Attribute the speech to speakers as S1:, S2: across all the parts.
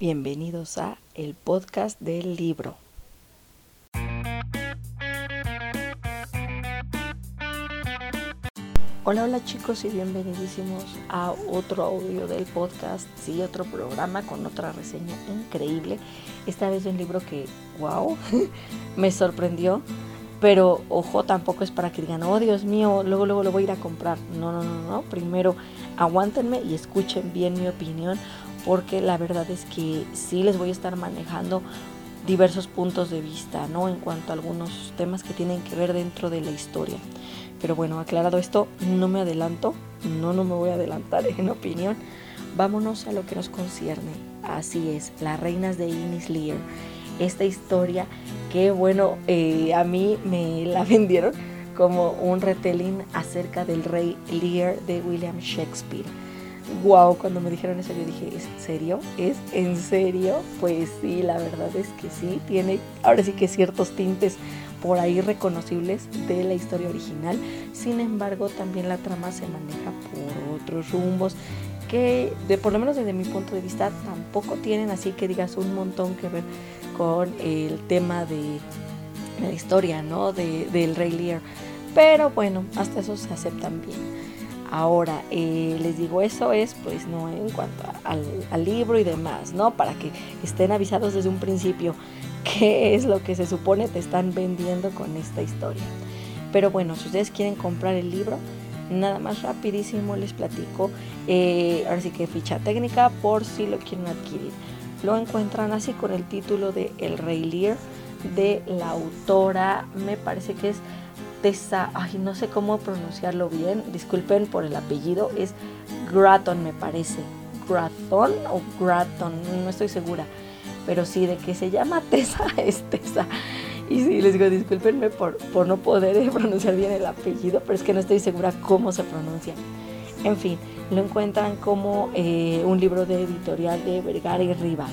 S1: Bienvenidos a el podcast del libro. Hola, hola chicos y bienvenidísimos a otro audio del podcast, sí, otro programa con otra reseña increíble. Esta vez un libro que, wow, me sorprendió, pero ojo, tampoco es para que digan, oh Dios mío, luego, luego lo voy a ir a comprar. No, no, no, no, primero aguántenme y escuchen bien mi opinión porque la verdad es que sí les voy a estar manejando diversos puntos de vista, ¿no? En cuanto a algunos temas que tienen que ver dentro de la historia. Pero bueno, aclarado esto, no me adelanto, no, no me voy a adelantar en opinión. Vámonos a lo que nos concierne. Así es, Las Reinas de Innis Lear. Esta historia que, bueno, eh, a mí me la vendieron como un retelling acerca del rey Lear de William Shakespeare wow, cuando me dijeron eso yo dije, ¿es en serio? ¿Es en serio? Pues sí, la verdad es que sí, tiene ahora sí que ciertos tintes por ahí reconocibles de la historia original. Sin embargo, también la trama se maneja por otros rumbos que, de, por lo menos desde mi punto de vista, tampoco tienen así que digas un montón que ver con el tema de la historia, ¿no? De, del Rey Lear. Pero bueno, hasta eso se aceptan bien. Ahora, eh, les digo, eso es pues no en cuanto al, libro y demás, ¿no? Para que estén avisados desde un principio qué es lo que se supone te están vendiendo con esta historia. Pero bueno, si ustedes quieren comprar el libro, nada más rapidísimo les platico. Eh, ahora sí que ficha técnica por si lo quieren adquirir. Lo encuentran así con el título de El Rey Lear de la autora, me parece que es Tessa, ay, no sé cómo pronunciarlo bien, disculpen por el apellido, es Gratton me parece, Graton o Gratton, no estoy segura, pero sí, de que se llama Tessa es Tessa. Y sí, les digo, discúlpenme por, por no poder pronunciar bien el apellido, pero es que no estoy segura cómo se pronuncia. En fin, lo encuentran como eh, un libro de editorial de Vergara y Riva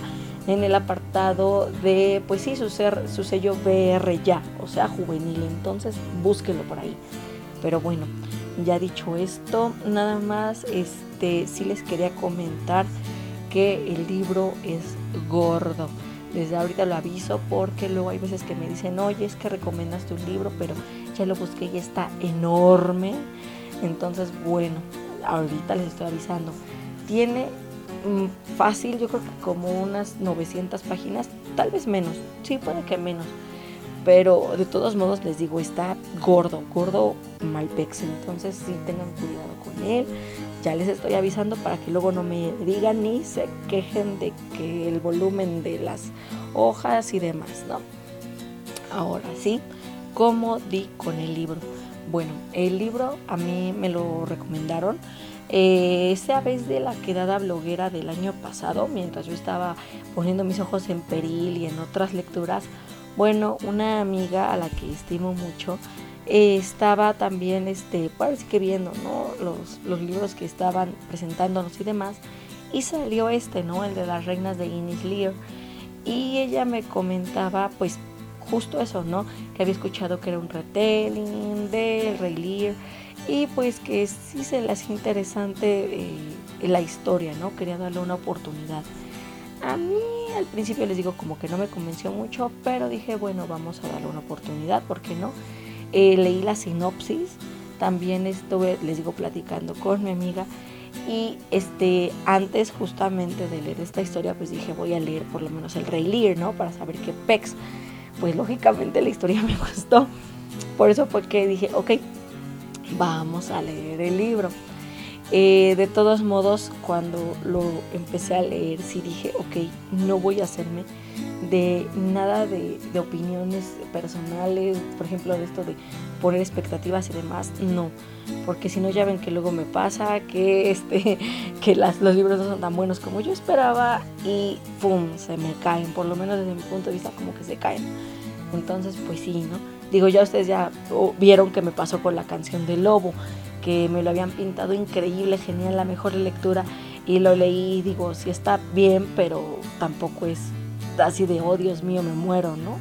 S1: en el apartado de, pues sí, su, ser, su sello BR ya, o sea, juvenil. Entonces, búsquelo por ahí. Pero bueno, ya dicho esto, nada más, este, sí les quería comentar que el libro es gordo. Desde ahorita lo aviso porque luego hay veces que me dicen, oye, es que recomendaste un libro, pero ya lo busqué y está enorme. Entonces, bueno, ahorita les estoy avisando. Tiene fácil, yo creo que como unas 900 páginas, tal vez menos, sí, puede que menos. Pero de todos modos les digo, está gordo, gordo Malpex, entonces sí tengan cuidado con él. Ya les estoy avisando para que luego no me digan ni se quejen de que el volumen de las hojas y demás, ¿no? Ahora sí, ¿cómo di con el libro? Bueno, el libro a mí me lo recomendaron eh, esa vez de la quedada bloguera del año pasado, mientras yo estaba poniendo mis ojos en Peril y en otras lecturas, bueno, una amiga a la que estimo mucho eh, estaba también, este, parece que viendo, ¿no? Los, los libros que estaban presentándonos y demás, y salió este, ¿no? El de las reinas de Innis Lear. Y ella me comentaba, pues, justo eso, ¿no? Que había escuchado que era un retelling del Rey Lear y pues que sí se le hacía interesante eh, la historia, ¿no? Quería darle una oportunidad. A mí al principio les digo como que no me convenció mucho, pero dije, bueno, vamos a darle una oportunidad, ¿por qué no? Eh, leí la sinopsis, también estuve, les digo, platicando con mi amiga y este, antes justamente de leer esta historia, pues dije, voy a leer por lo menos el Rey Lear, ¿no? Para saber qué pex. Pues lógicamente la historia me gustó. Por eso fue que dije, ok, vamos a leer el libro. Eh, de todos modos, cuando lo empecé a leer, sí dije, ok, no voy a hacerme de nada de, opiniones personales, por ejemplo, de esto de poner expectativas y demás, no, porque si no ya ven que luego me pasa que, este, que las, los libros no son tan buenos como yo esperaba y ¡pum! se me caen, por lo menos desde mi punto de vista como que se caen. Entonces, pues sí, ¿no? Digo, ya ustedes ya vieron que me pasó con la canción de Lobo, que me lo habían pintado increíble, genial, la mejor lectura, y lo leí digo, sí está bien, pero tampoco es así de, oh Dios mío, me muero, ¿no?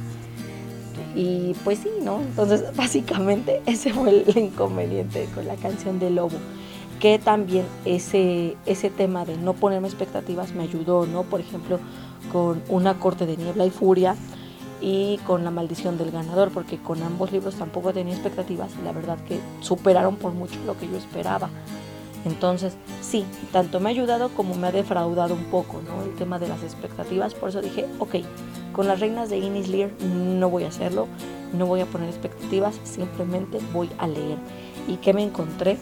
S1: Y pues sí, ¿no? Entonces, básicamente ese fue el inconveniente con la canción de Lobo. que también ese, ese tema de no ponerme expectativas me ayudó, ¿no? Por ejemplo, con Una corte de niebla y furia y con La maldición del ganador, porque con ambos libros tampoco tenía expectativas y la verdad que superaron por mucho lo que yo esperaba. Entonces, sí, tanto me ha ayudado como me ha defraudado un poco, ¿no? El tema de las expectativas, por eso dije, ok, con las reinas de Innis Lear no voy a hacerlo, no voy a poner expectativas, simplemente voy a leer. ¿Y qué me encontré?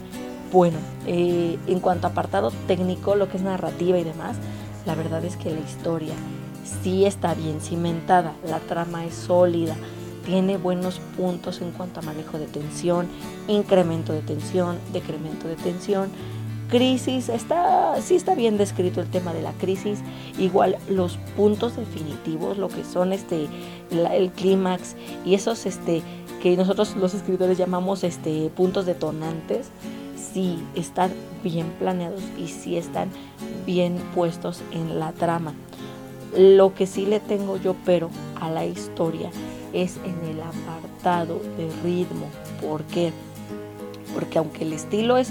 S1: Bueno, eh, en cuanto a apartado técnico, lo que es narrativa y demás, la verdad es que la historia sí está bien cimentada, la trama es sólida, tiene buenos puntos en cuanto a manejo de tensión, incremento de tensión, decremento de tensión, crisis, está, sí está bien descrito el tema de la crisis, igual los puntos definitivos, lo que son este, el clímax y esos este, que nosotros los escritores llamamos este, puntos detonantes, sí están bien planeados y sí están bien puestos en la trama. Lo que sí le tengo yo pero a la historia es en el apartado de ritmo. ¿Por qué? Porque aunque el estilo es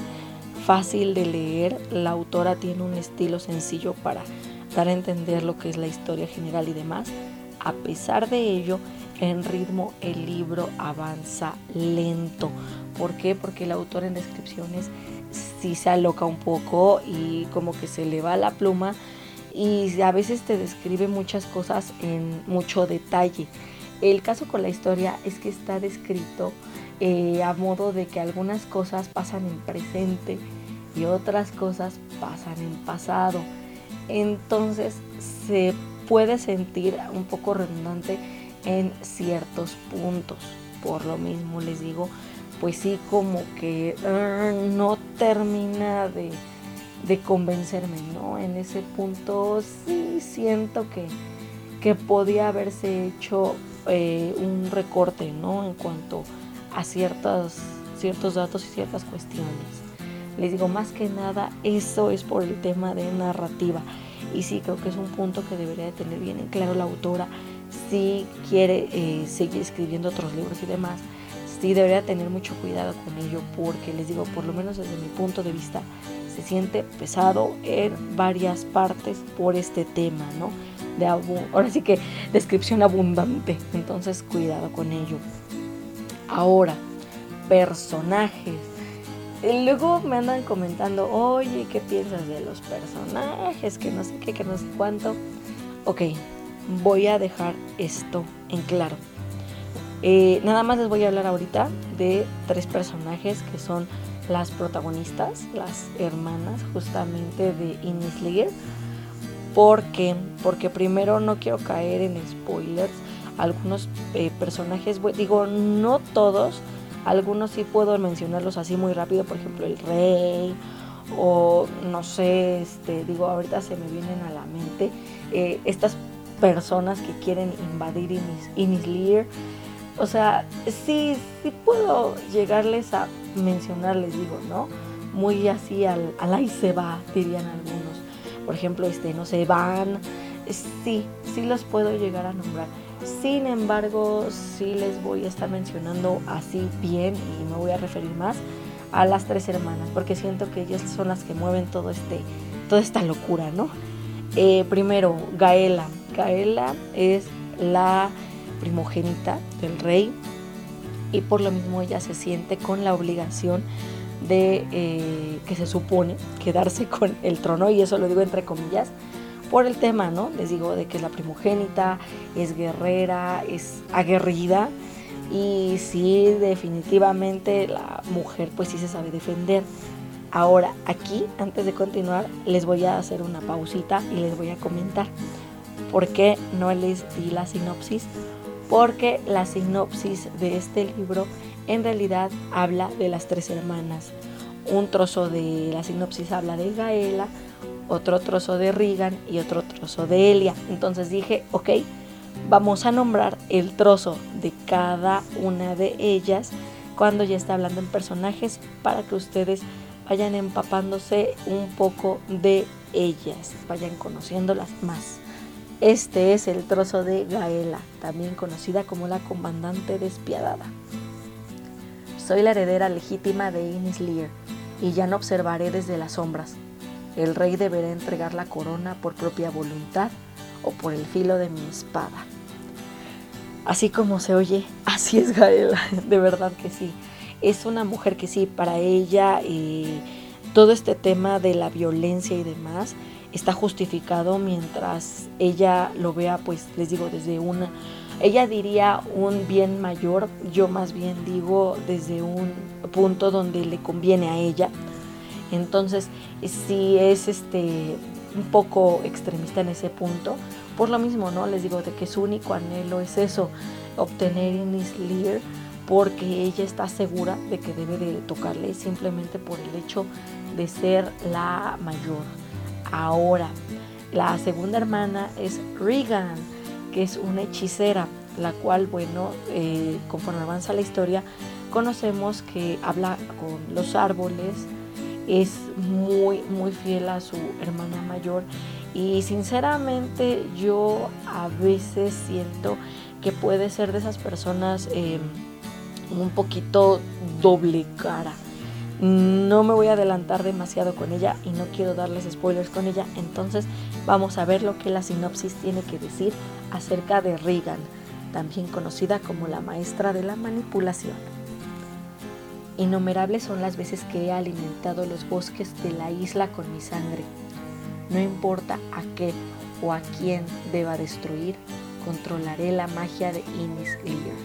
S1: fácil de leer, la autora tiene un estilo sencillo para dar a entender lo que es la historia general y demás. A pesar de ello, en ritmo el libro avanza lento. ¿Por qué? Porque el autor en descripciones sí se aloca un poco y como que se le va la pluma y a veces te describe muchas cosas en mucho detalle. El caso con la historia es que está descrito eh, a modo de que algunas cosas pasan en presente y otras cosas pasan en pasado. Entonces se puede sentir un poco redundante en ciertos puntos. Por lo mismo les digo, pues sí como que ah, no termina de de convencerme, ¿no? En ese punto sí siento que, que podía haberse hecho eh, un recorte, ¿no? En cuanto a ciertos, ciertos datos y ciertas cuestiones. Les digo, más que nada, eso es por el tema de narrativa. Y sí, creo que es un punto que debería de tener bien en claro la autora. Si quiere eh, seguir escribiendo otros libros y demás, sí debería tener mucho cuidado con ello, porque les digo, por lo menos desde mi punto de vista, se siente pesado en varias partes por este tema, ¿no? De ahora sí que descripción abundante, entonces cuidado con ello. Ahora, personajes. luego me andan comentando, oye, ¿qué piensas de los personajes? Que no sé qué, que no sé cuánto. Ok, voy a dejar esto en claro. Eh, nada más les voy a hablar ahorita de tres personajes que son las protagonistas, las hermanas justamente de Ines Lear. ¿Por qué? Porque primero no quiero caer en spoilers. Algunos eh, personajes, digo, no todos, algunos sí puedo mencionarlos así muy rápido, por ejemplo, el rey, o no sé, este, digo, ahorita se me vienen a la mente eh, estas personas que quieren invadir Inis, Inis Lear. O sea, sí, sí puedo llegarles a mencionarles digo, ¿no? Muy así al, al ahí se va, dirían algunos. Por ejemplo, este, no sé, van, sí, sí los puedo llegar a nombrar. Sin embargo, sí les voy a estar mencionando así bien y me voy a referir más a las tres hermanas, porque siento que ellas son las que mueven todo este, toda esta locura, ¿no? Eh, primero, Gaela. Gaela es la primogénita del rey y por lo mismo ella se siente con la obligación de eh, que se supone quedarse con el trono y eso lo digo entre comillas por el tema, ¿no? Les digo de que es la primogénita, es guerrera, es aguerrida y sí definitivamente la mujer pues sí se sabe defender. Ahora aquí, antes de continuar, les voy a hacer una pausita y les voy a comentar por qué no les di la sinopsis porque la sinopsis de este libro en realidad habla de las tres hermanas. Un trozo de la sinopsis habla de Gaela, otro trozo de Regan y otro trozo de Elia. Entonces dije, ok, vamos a nombrar el trozo de cada una de ellas cuando ya está hablando en personajes para que ustedes vayan empapándose un poco de ellas, vayan conociéndolas más. Este es el trozo de Gaela, también conocida como la comandante despiadada. Soy la heredera legítima de Ines Lear. y ya no observaré desde las sombras. El rey deberá entregar la corona por propia voluntad o por el filo de mi espada. Así como se oye, así es Gael, de verdad que sí. Es una mujer que sí, para ella eh, todo este tema de la violencia y demás está justificado mientras ella lo vea, pues les digo, desde una, ella diría un bien mayor, yo más bien digo desde un punto donde le conviene a ella. Entonces, si es este un poco extremista en ese punto, por lo mismo, ¿no? Les digo de que su único anhelo es eso, obtener Inis Lear, porque ella está segura de que debe de tocarle simplemente por el hecho de ser la mayor. Ahora, la segunda hermana es Regan, que es una hechicera, la cual, bueno, eh, conforme avanza la historia, conocemos que habla con los árboles, es muy, muy fiel a su hermana mayor y sinceramente yo a veces siento que puede ser de esas personas eh, un poquito doble cara. No me voy a adelantar demasiado con ella y no quiero darles spoilers con ella, entonces vamos a ver lo que la sinopsis tiene que decir acerca de Regan, también conocida como la maestra de la manipulación. Innumerables son las veces que he alimentado los bosques de la isla con mi sangre no importa a qué o a quién deba destruir, controlaré la magia de Inis Lear.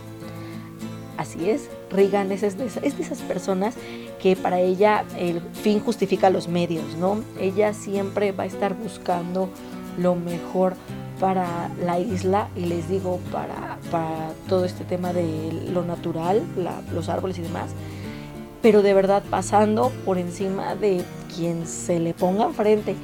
S1: Así es, Regan es de, esas personas que para ella el fin justifica los medios, ¿no? Ella siempre va a estar buscando lo mejor para la isla y les digo para, para todo este tema de lo natural, los árboles y demás, pero de verdad pasando por encima de quien se le ponga enfrente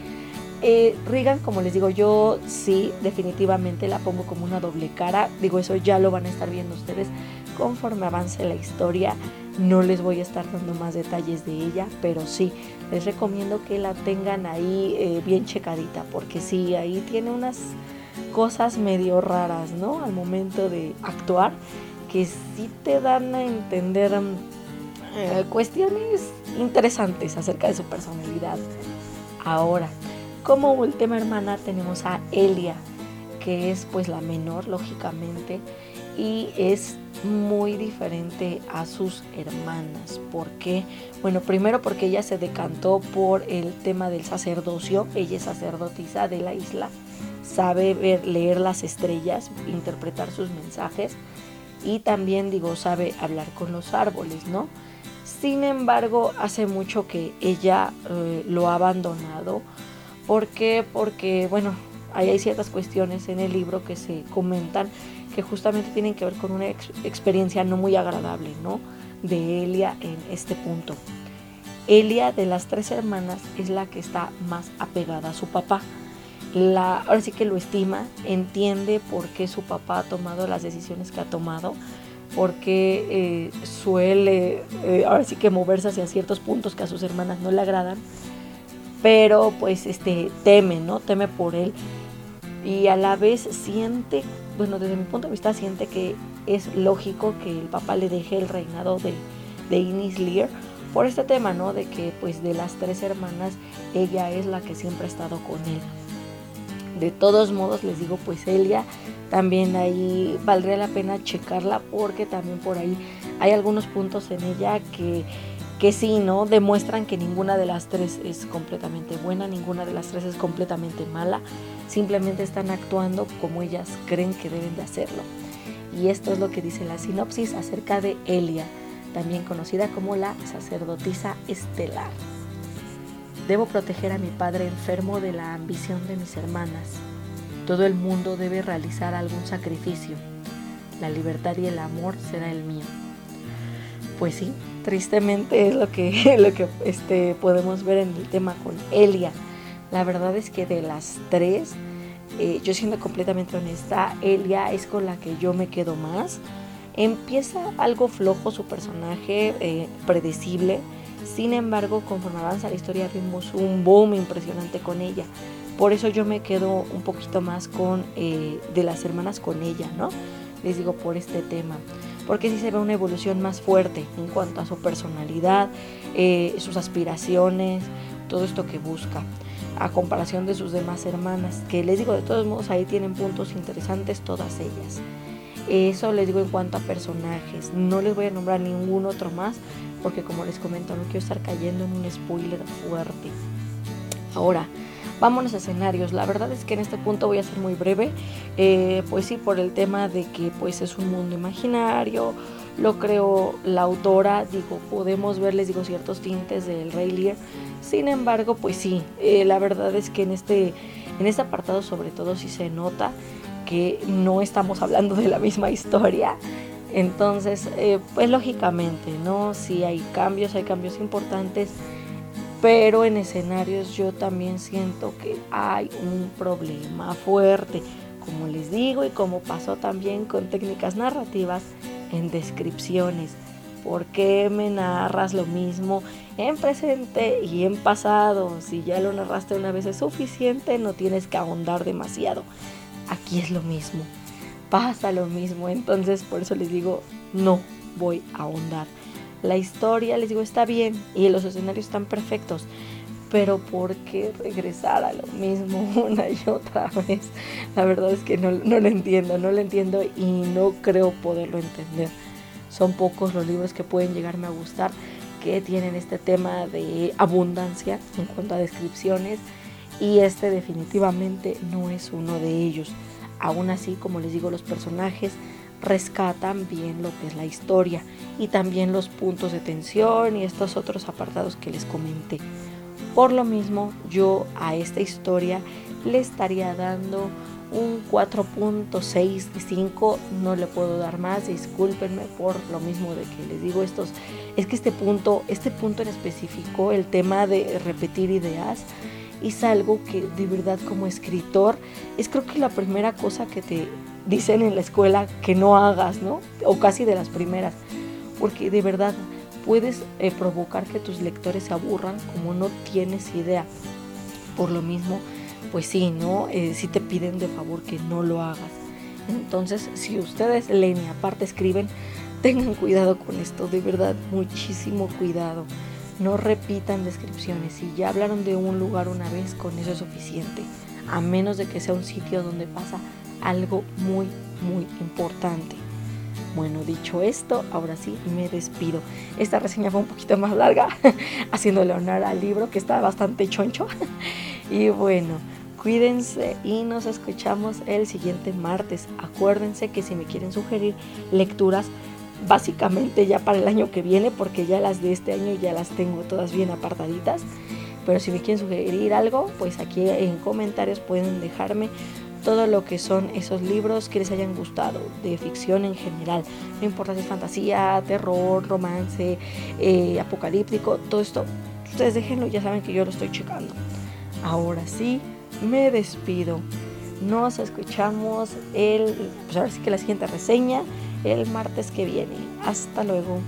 S1: eh, como les digo, yo sí, definitivamente la pongo como una doble cara. Digo, eso ya lo van a estar viendo ustedes conforme avance la historia. No les voy a estar dando más detalles de ella, pero sí, les recomiendo que la tengan ahí eh, bien checadita, porque sí, ahí tiene unas cosas medio raras, ¿no? Al momento de actuar, que sí te dan a entender eh, cuestiones interesantes acerca de su personalidad. Ahora, como última hermana tenemos a Elia, que es pues la menor, lógicamente, y es muy diferente a sus hermanas. ¿Por qué? Bueno, primero porque ella se decantó por el tema del sacerdocio. Ella es sacerdotisa de la isla, sabe leer las estrellas, interpretar sus mensajes y también, digo, sabe hablar con los árboles, ¿no? Sin embargo, hace mucho que ella eh, lo ha abandonado ¿Por qué? Porque, bueno, hay ciertas cuestiones en el libro que se comentan que justamente tienen que ver con una experiencia no muy agradable, ¿no? De Elia en este punto. Elia de las tres hermanas es la que está más apegada a su papá. La, ahora sí que lo estima, entiende por qué su papá ha tomado las decisiones que ha tomado, porque eh, suele eh, ahora sí que moverse hacia ciertos puntos que a sus hermanas no le agradan pero pues este teme, ¿no? Teme por él y a la vez siente, bueno, desde mi punto de vista siente que es lógico que el papá le deje el reinado de, de Inis Lear por este tema, ¿no? De que pues de las tres hermanas ella es la que siempre ha estado con él. De todos modos les digo pues Elia también ahí valdría la pena checarla porque también por ahí hay algunos puntos en ella que que sí, ¿no? Demuestran que ninguna de las tres es completamente buena, ninguna de las tres es completamente mala, simplemente están actuando como ellas creen que deben de hacerlo. Y esto es lo que dice la sinopsis acerca de Elia, también conocida como la sacerdotisa estelar. Debo proteger a mi padre enfermo de la ambición de mis hermanas. Todo el mundo debe realizar algún sacrificio. La libertad y el amor será el mío. Pues sí, tristemente es lo que, lo que este, podemos ver en el tema con Elia. La verdad es que de las tres, eh, yo siendo completamente honesta, Elia es con la que yo me quedo más. Empieza algo flojo su personaje, eh, predecible. Sin embargo, conforme avanza la historia, vimos un boom impresionante con ella. Por eso yo me quedo un poquito más con eh, de las hermanas con ella, ¿no? Les digo por este tema porque sí se ve una evolución más fuerte en cuanto a su personalidad, eh, sus aspiraciones, todo esto que busca, a comparación de sus demás hermanas, que les digo, de todos modos ahí tienen puntos interesantes todas ellas. Eso les digo en cuanto a personajes, no les voy a nombrar ningún otro más, porque como les comento, no quiero estar cayendo en un spoiler fuerte. Ahora, Vámonos a escenarios. La verdad es que en este punto voy a ser muy breve, eh, pues sí, por el tema de que pues es un mundo imaginario, lo creo la autora, digo, podemos ver, les digo, ciertos tintes del Rey Lear. Sin embargo, pues sí, eh, la verdad es que en este, en este apartado sobre todo sí se nota que no estamos hablando de la misma historia. Entonces, eh, pues lógicamente, ¿no? Si hay cambios, hay cambios importantes pero en escenarios yo también siento que hay un problema fuerte, como les digo y como pasó también con técnicas narrativas en descripciones. ¿Por qué me narras lo mismo en presente y en pasado? Si ya lo narraste una vez es suficiente, no tienes que ahondar demasiado. Aquí es lo mismo, pasa lo mismo, entonces por eso les digo, no voy a ahondar la historia, les digo, está bien y los escenarios están perfectos, pero ¿por qué regresar a lo mismo una y otra vez? La verdad es que no, no lo entiendo, no lo entiendo y no creo poderlo entender. Son pocos los libros que pueden llegarme a gustar que tienen este tema de abundancia en cuanto a descripciones y este definitivamente no es uno de ellos. Aún así, como les digo, los personajes rescatan bien lo que es la historia y también los puntos de tensión y estos otros apartados que les comenté. Por lo mismo, yo a esta historia le estaría dando un 4.6 de 5, no le puedo dar más, discúlpenme por lo mismo de que les digo estos, es que este punto, este punto en específico, el tema de repetir ideas, es algo que de verdad como escritor es creo que la primera cosa que te dicen en la escuela que no hagas, ¿no? O casi de las primeras, porque de verdad puedes eh, provocar que tus lectores se aburran como no tienes idea. Por lo mismo, pues sí, ¿no? Eh, si te piden de favor que no lo hagas. Entonces, si ustedes leen y aparte escriben, tengan cuidado con esto, de verdad, muchísimo cuidado. No repitan descripciones. Si ya hablaron de un lugar una vez, con eso es suficiente. A menos de que sea un sitio donde pasa algo muy, muy importante. Bueno, dicho esto, ahora sí me despido. Esta reseña fue un poquito más larga, haciéndole honor al libro que está bastante choncho. y bueno, cuídense y nos escuchamos el siguiente martes. Acuérdense que si me quieren sugerir lecturas, básicamente ya para el año que viene, porque ya las de este año ya las tengo todas bien apartaditas. Pero si me quieren sugerir algo, pues aquí en comentarios pueden dejarme todo lo que son esos libros que les hayan gustado, de ficción en general. No importa si es fantasía, terror, romance, eh, apocalíptico, todo esto, ustedes déjenlo, ya saben que yo lo estoy checando. Ahora sí, me despido. Nos escuchamos el, pues ahora sí que la siguiente reseña el martes que viene. Hasta luego.